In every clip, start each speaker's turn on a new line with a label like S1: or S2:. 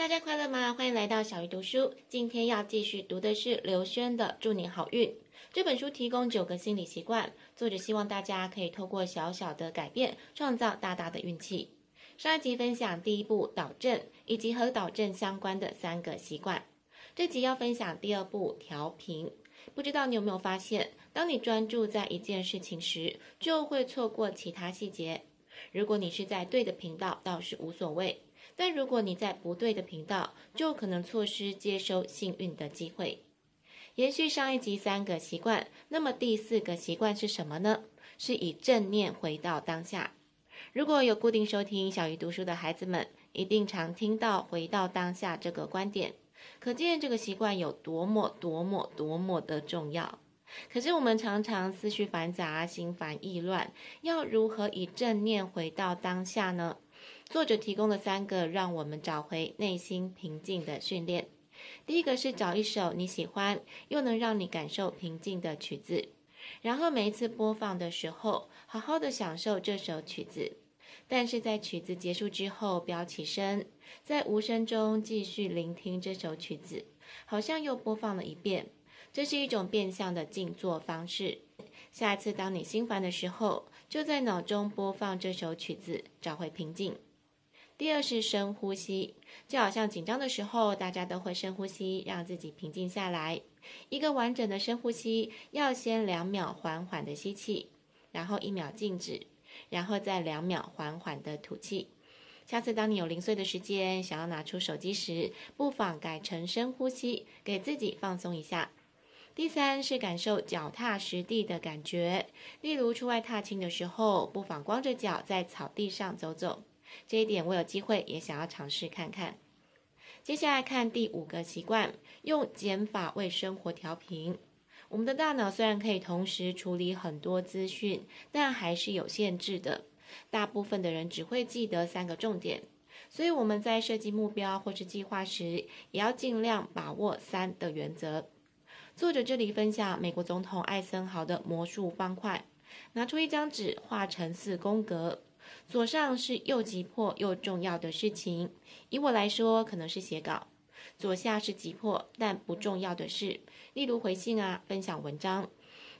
S1: 大家快乐吗？欢迎来到小鱼读书。今天要继续读的是刘轩的《祝你好运》这本书，提供九个心理习惯，作者希望大家可以透过小小的改变，创造大大的运气。上一集分享第一步导正，以及和导正相关的三个习惯。这集要分享第二步调频。不知道你有没有发现，当你专注在一件事情时，就会错过其他细节。如果你是在对的频道，倒是无所谓。但如果你在不对的频道，就可能错失接收幸运的机会。延续上一集三个习惯，那么第四个习惯是什么呢？是以正念回到当下。如果有固定收听小鱼读书的孩子们，一定常听到“回到当下”这个观点，可见这个习惯有多么多么多么的重要。可是我们常常思绪繁杂，心烦意乱，要如何以正念回到当下呢？作者提供了三个让我们找回内心平静的训练。第一个是找一首你喜欢又能让你感受平静的曲子，然后每一次播放的时候，好好的享受这首曲子。但是在曲子结束之后，不要起身，在无声中继续聆听这首曲子，好像又播放了一遍。这是一种变相的静坐方式。下一次当你心烦的时候，就在脑中播放这首曲子，找回平静。第二是深呼吸，就好像紧张的时候，大家都会深呼吸，让自己平静下来。一个完整的深呼吸，要先两秒缓缓的吸气，然后一秒静止，然后再两秒缓缓的吐气。下次当你有零碎的时间，想要拿出手机时，不妨改成深呼吸，给自己放松一下。第三是感受脚踏实地的感觉，例如出外踏青的时候，不妨光着脚在草地上走走。这一点我有机会也想要尝试看看。接下来看第五个习惯，用减法为生活调频。我们的大脑虽然可以同时处理很多资讯，但还是有限制的。大部分的人只会记得三个重点，所以我们在设计目标或是计划时，也要尽量把握三的原则。作者这里分享美国总统艾森豪的魔术方块，拿出一张纸，画成四宫格。左上是又急迫又重要的事情，以我来说，可能是写稿；左下是急迫但不重要的事，例如回信啊、分享文章；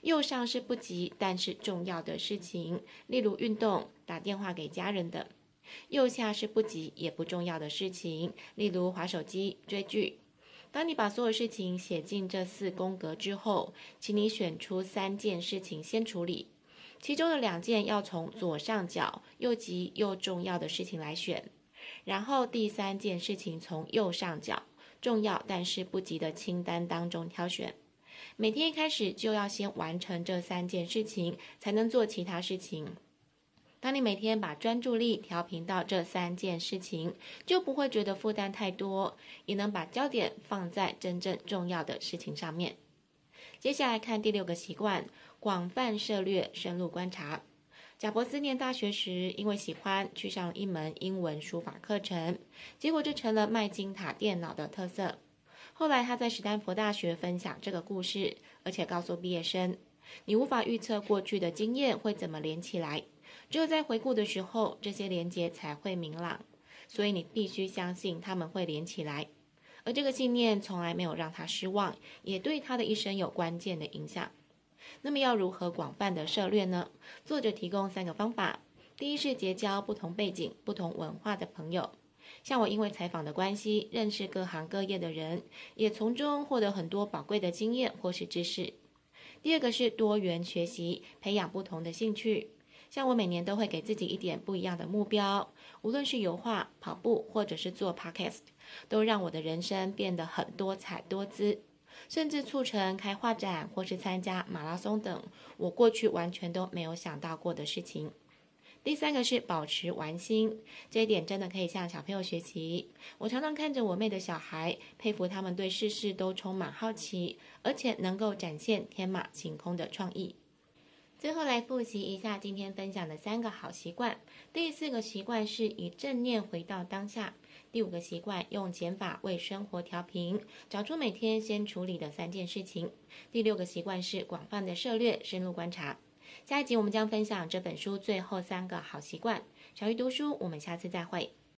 S1: 右上是不急但是重要的事情，例如运动、打电话给家人等；右下是不急也不重要的事情，例如划手机、追剧。当你把所有事情写进这四宫格之后，请你选出三件事情先处理。其中的两件要从左上角又急又重要的事情来选，然后第三件事情从右上角重要但是不急的清单当中挑选。每天一开始就要先完成这三件事情，才能做其他事情。当你每天把专注力调频到这三件事情，就不会觉得负担太多，也能把焦点放在真正重要的事情上面。接下来看第六个习惯。广泛涉猎，深入观察。贾伯斯念大学时，因为喜欢去上一门英文书法课程，结果这成了麦金塔电脑的特色。后来他在史丹佛大学分享这个故事，而且告诉毕业生：“你无法预测过去的经验会怎么连起来，只有在回顾的时候，这些连接才会明朗。所以你必须相信他们会连起来。”而这个信念从来没有让他失望，也对他的一生有关键的影响。那么要如何广泛的涉猎呢？作者提供三个方法。第一是结交不同背景、不同文化的朋友，像我因为采访的关系，认识各行各业的人，也从中获得很多宝贵的经验或是知识。第二个是多元学习，培养不同的兴趣，像我每年都会给自己一点不一样的目标，无论是油画、跑步或者是做 podcast，都让我的人生变得很多彩多姿。甚至促成开画展或是参加马拉松等，我过去完全都没有想到过的事情。第三个是保持玩心，这一点真的可以向小朋友学习。我常常看着我妹的小孩，佩服他们对事事都充满好奇，而且能够展现天马行空的创意。最后来复习一下今天分享的三个好习惯。第四个习惯是以正念回到当下。第五个习惯，用减法为生活调频，找出每天先处理的三件事情。第六个习惯是广泛的涉猎，深入观察。下一集我们将分享这本书最后三个好习惯。小鱼读书，我们下次再会。